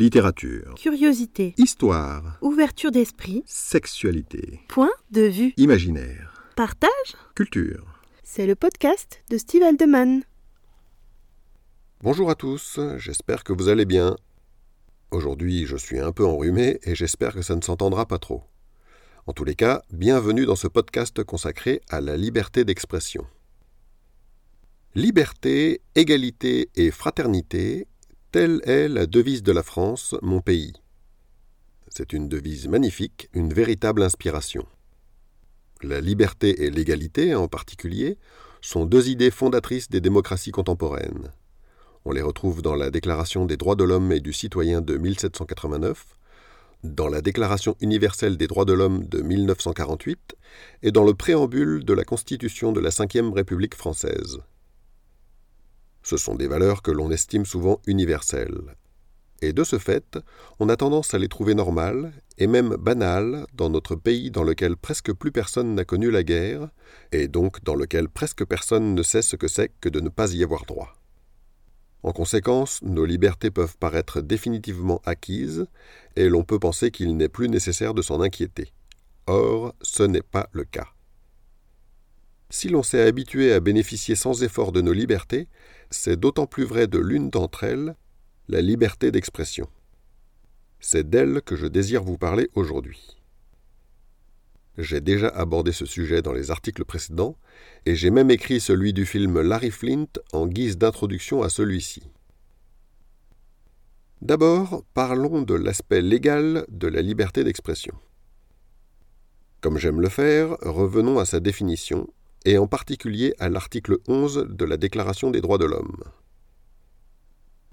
Littérature. Curiosité. Histoire. Ouverture d'esprit. Sexualité. Point de vue. Imaginaire. Partage. Culture. C'est le podcast de Steve Aldeman. Bonjour à tous, j'espère que vous allez bien. Aujourd'hui, je suis un peu enrhumé et j'espère que ça ne s'entendra pas trop. En tous les cas, bienvenue dans ce podcast consacré à la liberté d'expression. Liberté, égalité et fraternité Telle est la devise de la France, mon pays. C'est une devise magnifique, une véritable inspiration. La liberté et l'égalité, en particulier, sont deux idées fondatrices des démocraties contemporaines. On les retrouve dans la Déclaration des droits de l'homme et du citoyen de 1789, dans la Déclaration universelle des droits de l'homme de 1948 et dans le préambule de la Constitution de la Ve République française. Ce sont des valeurs que l'on estime souvent universelles. Et de ce fait, on a tendance à les trouver normales et même banales dans notre pays dans lequel presque plus personne n'a connu la guerre, et donc dans lequel presque personne ne sait ce que c'est que de ne pas y avoir droit. En conséquence, nos libertés peuvent paraître définitivement acquises, et l'on peut penser qu'il n'est plus nécessaire de s'en inquiéter. Or, ce n'est pas le cas. Si l'on s'est habitué à bénéficier sans effort de nos libertés, c'est d'autant plus vrai de l'une d'entre elles, la liberté d'expression. C'est d'elle que je désire vous parler aujourd'hui. J'ai déjà abordé ce sujet dans les articles précédents, et j'ai même écrit celui du film Larry Flint en guise d'introduction à celui-ci. D'abord, parlons de l'aspect légal de la liberté d'expression. Comme j'aime le faire, revenons à sa définition, et en particulier à l'article 11 de la Déclaration des droits de l'homme.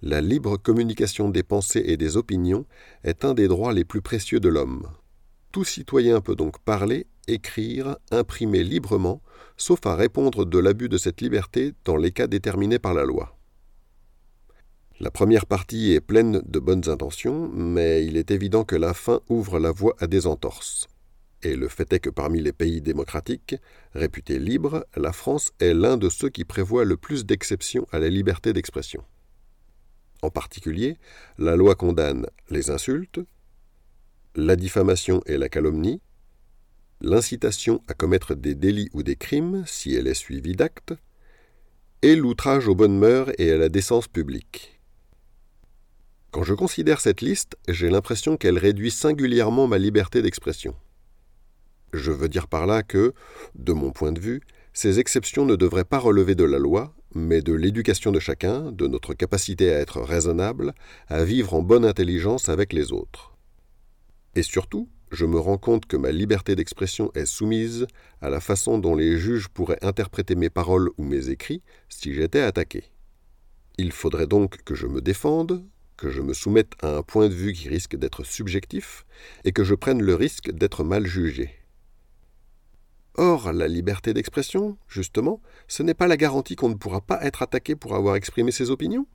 La libre communication des pensées et des opinions est un des droits les plus précieux de l'homme. Tout citoyen peut donc parler, écrire, imprimer librement, sauf à répondre de l'abus de cette liberté dans les cas déterminés par la loi. La première partie est pleine de bonnes intentions, mais il est évident que la fin ouvre la voie à des entorses et le fait est que parmi les pays démocratiques, réputés libres, la France est l'un de ceux qui prévoit le plus d'exceptions à la liberté d'expression. En particulier, la loi condamne les insultes, la diffamation et la calomnie, l'incitation à commettre des délits ou des crimes si elle est suivie d'actes, et l'outrage aux bonnes mœurs et à la décence publique. Quand je considère cette liste, j'ai l'impression qu'elle réduit singulièrement ma liberté d'expression. Je veux dire par là que, de mon point de vue, ces exceptions ne devraient pas relever de la loi, mais de l'éducation de chacun, de notre capacité à être raisonnable, à vivre en bonne intelligence avec les autres. Et surtout, je me rends compte que ma liberté d'expression est soumise à la façon dont les juges pourraient interpréter mes paroles ou mes écrits si j'étais attaqué. Il faudrait donc que je me défende, que je me soumette à un point de vue qui risque d'être subjectif, et que je prenne le risque d'être mal jugé. Or, la liberté d'expression, justement, ce n'est pas la garantie qu'on ne pourra pas être attaqué pour avoir exprimé ses opinions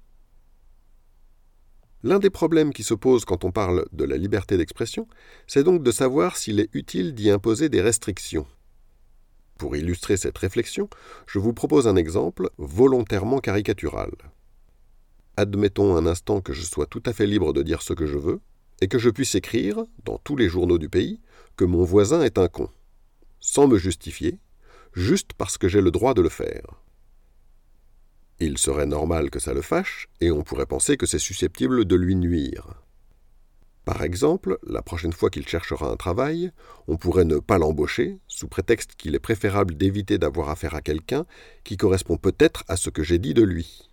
L'un des problèmes qui se posent quand on parle de la liberté d'expression, c'est donc de savoir s'il est utile d'y imposer des restrictions. Pour illustrer cette réflexion, je vous propose un exemple volontairement caricatural. Admettons un instant que je sois tout à fait libre de dire ce que je veux, et que je puisse écrire, dans tous les journaux du pays, que mon voisin est un con sans me justifier, juste parce que j'ai le droit de le faire. Il serait normal que ça le fâche, et on pourrait penser que c'est susceptible de lui nuire. Par exemple, la prochaine fois qu'il cherchera un travail, on pourrait ne pas l'embaucher, sous prétexte qu'il est préférable d'éviter d'avoir affaire à quelqu'un qui correspond peut-être à ce que j'ai dit de lui.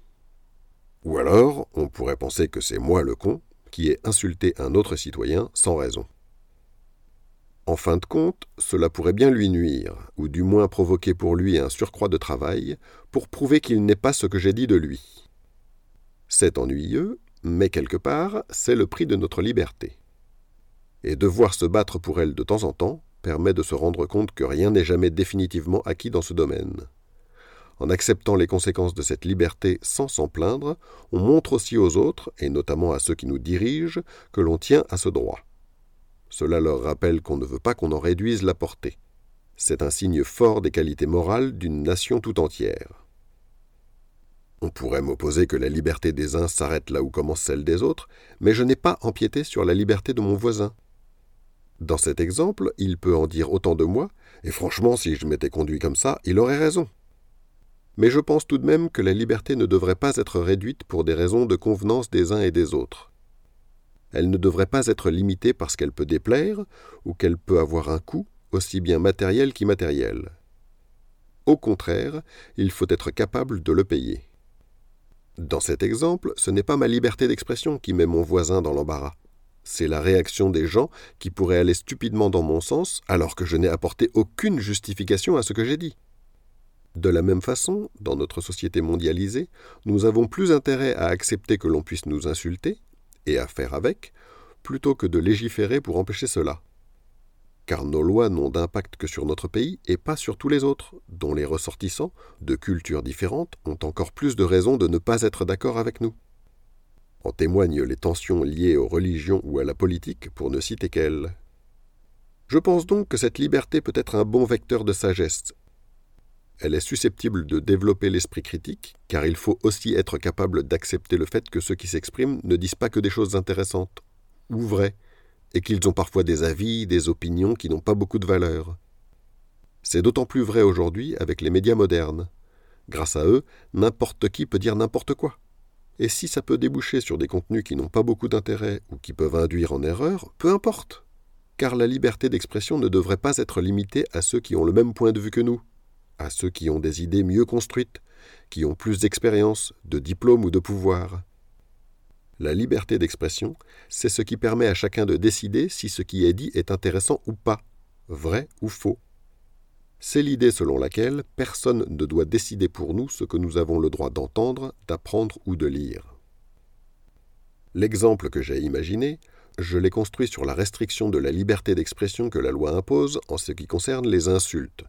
Ou alors, on pourrait penser que c'est moi le con qui ai insulté un autre citoyen sans raison. En fin de compte, cela pourrait bien lui nuire, ou du moins provoquer pour lui un surcroît de travail, pour prouver qu'il n'est pas ce que j'ai dit de lui. C'est ennuyeux, mais quelque part, c'est le prix de notre liberté. Et devoir se battre pour elle de temps en temps permet de se rendre compte que rien n'est jamais définitivement acquis dans ce domaine. En acceptant les conséquences de cette liberté sans s'en plaindre, on montre aussi aux autres, et notamment à ceux qui nous dirigent, que l'on tient à ce droit. Cela leur rappelle qu'on ne veut pas qu'on en réduise la portée. C'est un signe fort des qualités morales d'une nation tout entière. On pourrait m'opposer que la liberté des uns s'arrête là où commence celle des autres, mais je n'ai pas empiété sur la liberté de mon voisin. Dans cet exemple, il peut en dire autant de moi, et franchement, si je m'étais conduit comme ça, il aurait raison. Mais je pense tout de même que la liberté ne devrait pas être réduite pour des raisons de convenance des uns et des autres. Elle ne devrait pas être limitée parce qu'elle peut déplaire ou qu'elle peut avoir un coût, aussi bien matériel qu'immatériel. Au contraire, il faut être capable de le payer. Dans cet exemple, ce n'est pas ma liberté d'expression qui met mon voisin dans l'embarras. C'est la réaction des gens qui pourraient aller stupidement dans mon sens alors que je n'ai apporté aucune justification à ce que j'ai dit. De la même façon, dans notre société mondialisée, nous avons plus intérêt à accepter que l'on puisse nous insulter, et à faire avec, plutôt que de légiférer pour empêcher cela. Car nos lois n'ont d'impact que sur notre pays et pas sur tous les autres, dont les ressortissants, de cultures différentes, ont encore plus de raisons de ne pas être d'accord avec nous. En témoignent les tensions liées aux religions ou à la politique, pour ne citer qu'elles. Je pense donc que cette liberté peut être un bon vecteur de sagesse. Elle est susceptible de développer l'esprit critique, car il faut aussi être capable d'accepter le fait que ceux qui s'expriment ne disent pas que des choses intéressantes, ou vraies, et qu'ils ont parfois des avis, des opinions qui n'ont pas beaucoup de valeur. C'est d'autant plus vrai aujourd'hui avec les médias modernes. Grâce à eux, n'importe qui peut dire n'importe quoi. Et si ça peut déboucher sur des contenus qui n'ont pas beaucoup d'intérêt ou qui peuvent induire en erreur, peu importe. Car la liberté d'expression ne devrait pas être limitée à ceux qui ont le même point de vue que nous, à ceux qui ont des idées mieux construites, qui ont plus d'expérience, de diplôme ou de pouvoir. La liberté d'expression, c'est ce qui permet à chacun de décider si ce qui est dit est intéressant ou pas, vrai ou faux. C'est l'idée selon laquelle personne ne doit décider pour nous ce que nous avons le droit d'entendre, d'apprendre ou de lire. L'exemple que j'ai imaginé, je l'ai construit sur la restriction de la liberté d'expression que la loi impose en ce qui concerne les insultes.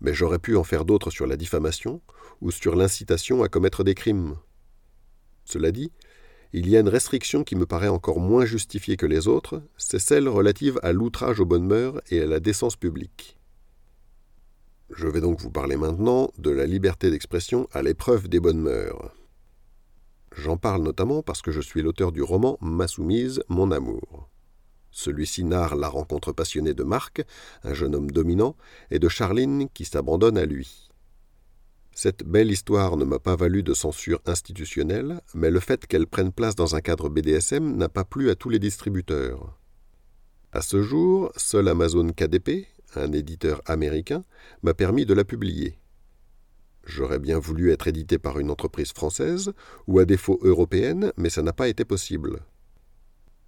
Mais j'aurais pu en faire d'autres sur la diffamation ou sur l'incitation à commettre des crimes. Cela dit, il y a une restriction qui me paraît encore moins justifiée que les autres, c'est celle relative à l'outrage aux bonnes mœurs et à la décence publique. Je vais donc vous parler maintenant de la liberté d'expression à l'épreuve des bonnes mœurs. J'en parle notamment parce que je suis l'auteur du roman Ma soumise, mon amour. Celui-ci narre la rencontre passionnée de Marc, un jeune homme dominant, et de Charline qui s'abandonne à lui. Cette belle histoire ne m'a pas valu de censure institutionnelle, mais le fait qu'elle prenne place dans un cadre BDSM n'a pas plu à tous les distributeurs. À ce jour, seul Amazon KDP, un éditeur américain, m'a permis de la publier. J'aurais bien voulu être édité par une entreprise française, ou à défaut européenne, mais ça n'a pas été possible.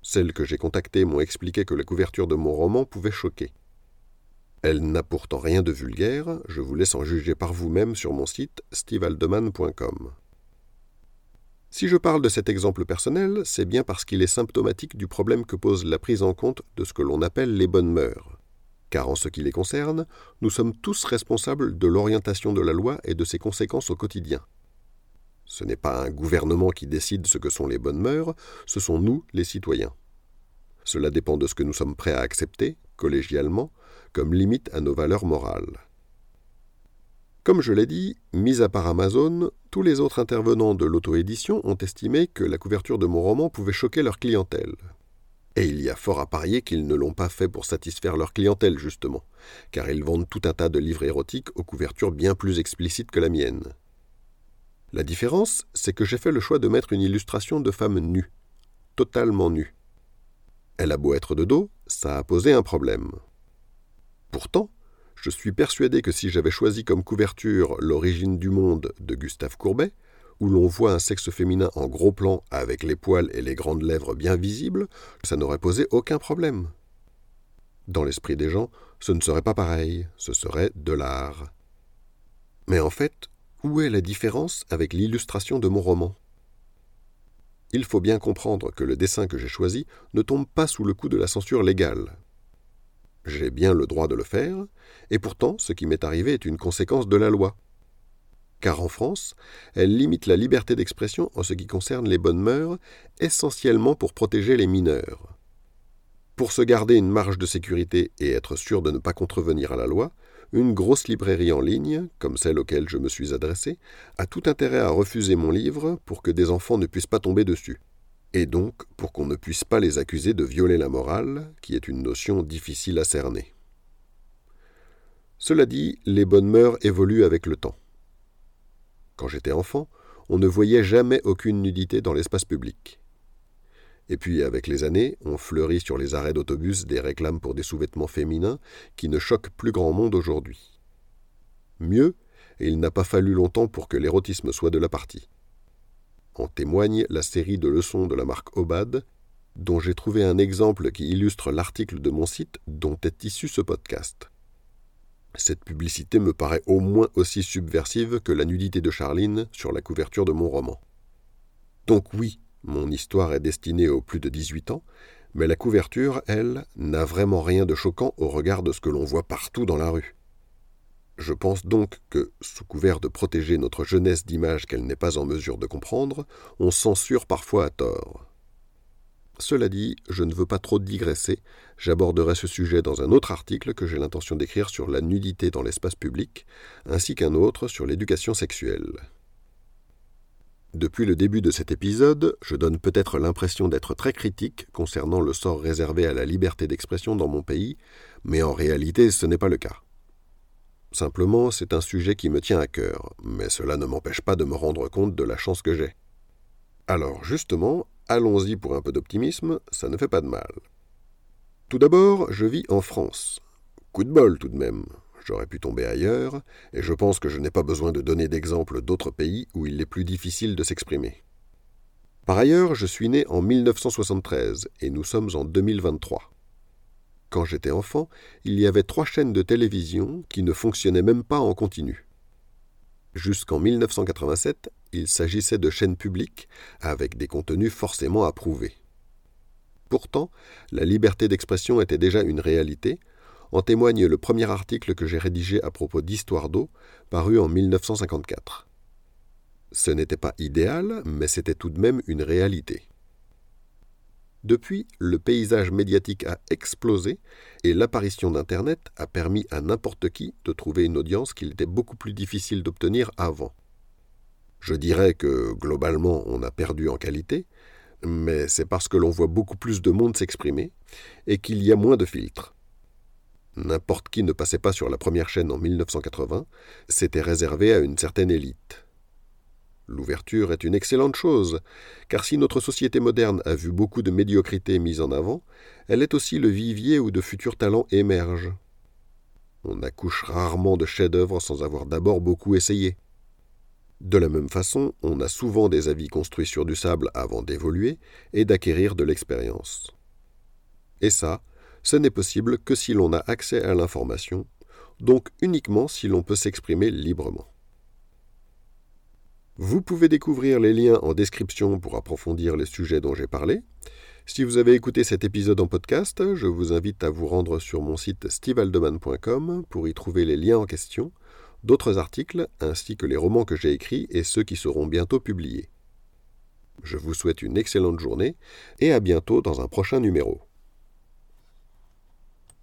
Celles que j'ai contactées m'ont expliqué que la couverture de mon roman pouvait choquer. Elle n'a pourtant rien de vulgaire, je vous laisse en juger par vous-même sur mon site stevealdeman.com. Si je parle de cet exemple personnel, c'est bien parce qu'il est symptomatique du problème que pose la prise en compte de ce que l'on appelle les bonnes mœurs car en ce qui les concerne, nous sommes tous responsables de l'orientation de la loi et de ses conséquences au quotidien. Ce n'est pas un gouvernement qui décide ce que sont les bonnes mœurs, ce sont nous, les citoyens. Cela dépend de ce que nous sommes prêts à accepter, collégialement, comme limite à nos valeurs morales. Comme je l'ai dit, mis à part Amazon, tous les autres intervenants de l'auto-édition ont estimé que la couverture de mon roman pouvait choquer leur clientèle, et il y a fort à parier qu'ils ne l'ont pas fait pour satisfaire leur clientèle, justement, car ils vendent tout un tas de livres érotiques aux couvertures bien plus explicites que la mienne. La différence, c'est que j'ai fait le choix de mettre une illustration de femme nue, totalement nue. Elle a beau être de dos, ça a posé un problème. Pourtant, je suis persuadé que si j'avais choisi comme couverture L'origine du monde de Gustave Courbet, où l'on voit un sexe féminin en gros plan avec les poils et les grandes lèvres bien visibles, ça n'aurait posé aucun problème. Dans l'esprit des gens, ce ne serait pas pareil, ce serait de l'art. Mais en fait, où est la différence avec l'illustration de mon roman? Il faut bien comprendre que le dessin que j'ai choisi ne tombe pas sous le coup de la censure légale. J'ai bien le droit de le faire, et pourtant ce qui m'est arrivé est une conséquence de la loi car en France, elle limite la liberté d'expression en ce qui concerne les bonnes mœurs, essentiellement pour protéger les mineurs. Pour se garder une marge de sécurité et être sûr de ne pas contrevenir à la loi, une grosse librairie en ligne, comme celle auquel je me suis adressé, a tout intérêt à refuser mon livre pour que des enfants ne puissent pas tomber dessus, et donc pour qu'on ne puisse pas les accuser de violer la morale, qui est une notion difficile à cerner. Cela dit, les bonnes mœurs évoluent avec le temps. Quand j'étais enfant, on ne voyait jamais aucune nudité dans l'espace public. Et puis, avec les années, on fleurit sur les arrêts d'autobus des réclames pour des sous-vêtements féminins qui ne choquent plus grand monde aujourd'hui. Mieux, il n'a pas fallu longtemps pour que l'érotisme soit de la partie. En témoigne la série de leçons de la marque Obad, dont j'ai trouvé un exemple qui illustre l'article de mon site dont est issu ce podcast. Cette publicité me paraît au moins aussi subversive que la nudité de Charline sur la couverture de mon roman. Donc oui, mon histoire est destinée aux plus de 18 ans, mais la couverture, elle, n'a vraiment rien de choquant au regard de ce que l'on voit partout dans la rue. Je pense donc que, sous couvert de protéger notre jeunesse d'images qu'elle n'est pas en mesure de comprendre, on censure parfois à tort. Cela dit, je ne veux pas trop digresser, j'aborderai ce sujet dans un autre article que j'ai l'intention d'écrire sur la nudité dans l'espace public, ainsi qu'un autre sur l'éducation sexuelle. Depuis le début de cet épisode, je donne peut-être l'impression d'être très critique concernant le sort réservé à la liberté d'expression dans mon pays, mais en réalité ce n'est pas le cas. Simplement, c'est un sujet qui me tient à cœur, mais cela ne m'empêche pas de me rendre compte de la chance que j'ai. Alors justement, allons-y pour un peu d'optimisme, ça ne fait pas de mal. Tout d'abord, je vis en France. Coup de bol tout de même. J'aurais pu tomber ailleurs, et je pense que je n'ai pas besoin de donner d'exemples d'autres pays où il est plus difficile de s'exprimer. Par ailleurs, je suis né en 1973, et nous sommes en 2023. Quand j'étais enfant, il y avait trois chaînes de télévision qui ne fonctionnaient même pas en continu. Jusqu'en 1987, il s'agissait de chaînes publiques avec des contenus forcément approuvés. Pourtant, la liberté d'expression était déjà une réalité, en témoigne le premier article que j'ai rédigé à propos d'Histoire d'eau, paru en 1954. Ce n'était pas idéal, mais c'était tout de même une réalité. Depuis, le paysage médiatique a explosé et l'apparition d'Internet a permis à n'importe qui de trouver une audience qu'il était beaucoup plus difficile d'obtenir avant. Je dirais que globalement on a perdu en qualité, mais c'est parce que l'on voit beaucoup plus de monde s'exprimer et qu'il y a moins de filtres. N'importe qui ne passait pas sur la première chaîne en 1980, c'était réservé à une certaine élite. L'ouverture est une excellente chose, car si notre société moderne a vu beaucoup de médiocrité mise en avant, elle est aussi le vivier où de futurs talents émergent. On accouche rarement de chefs-d'œuvre sans avoir d'abord beaucoup essayé. De la même façon, on a souvent des avis construits sur du sable avant d'évoluer et d'acquérir de l'expérience. Et ça, ce n'est possible que si l'on a accès à l'information, donc uniquement si l'on peut s'exprimer librement. Vous pouvez découvrir les liens en description pour approfondir les sujets dont j'ai parlé. Si vous avez écouté cet épisode en podcast, je vous invite à vous rendre sur mon site stevealdeman.com pour y trouver les liens en question, d'autres articles ainsi que les romans que j'ai écrits et ceux qui seront bientôt publiés. Je vous souhaite une excellente journée et à bientôt dans un prochain numéro.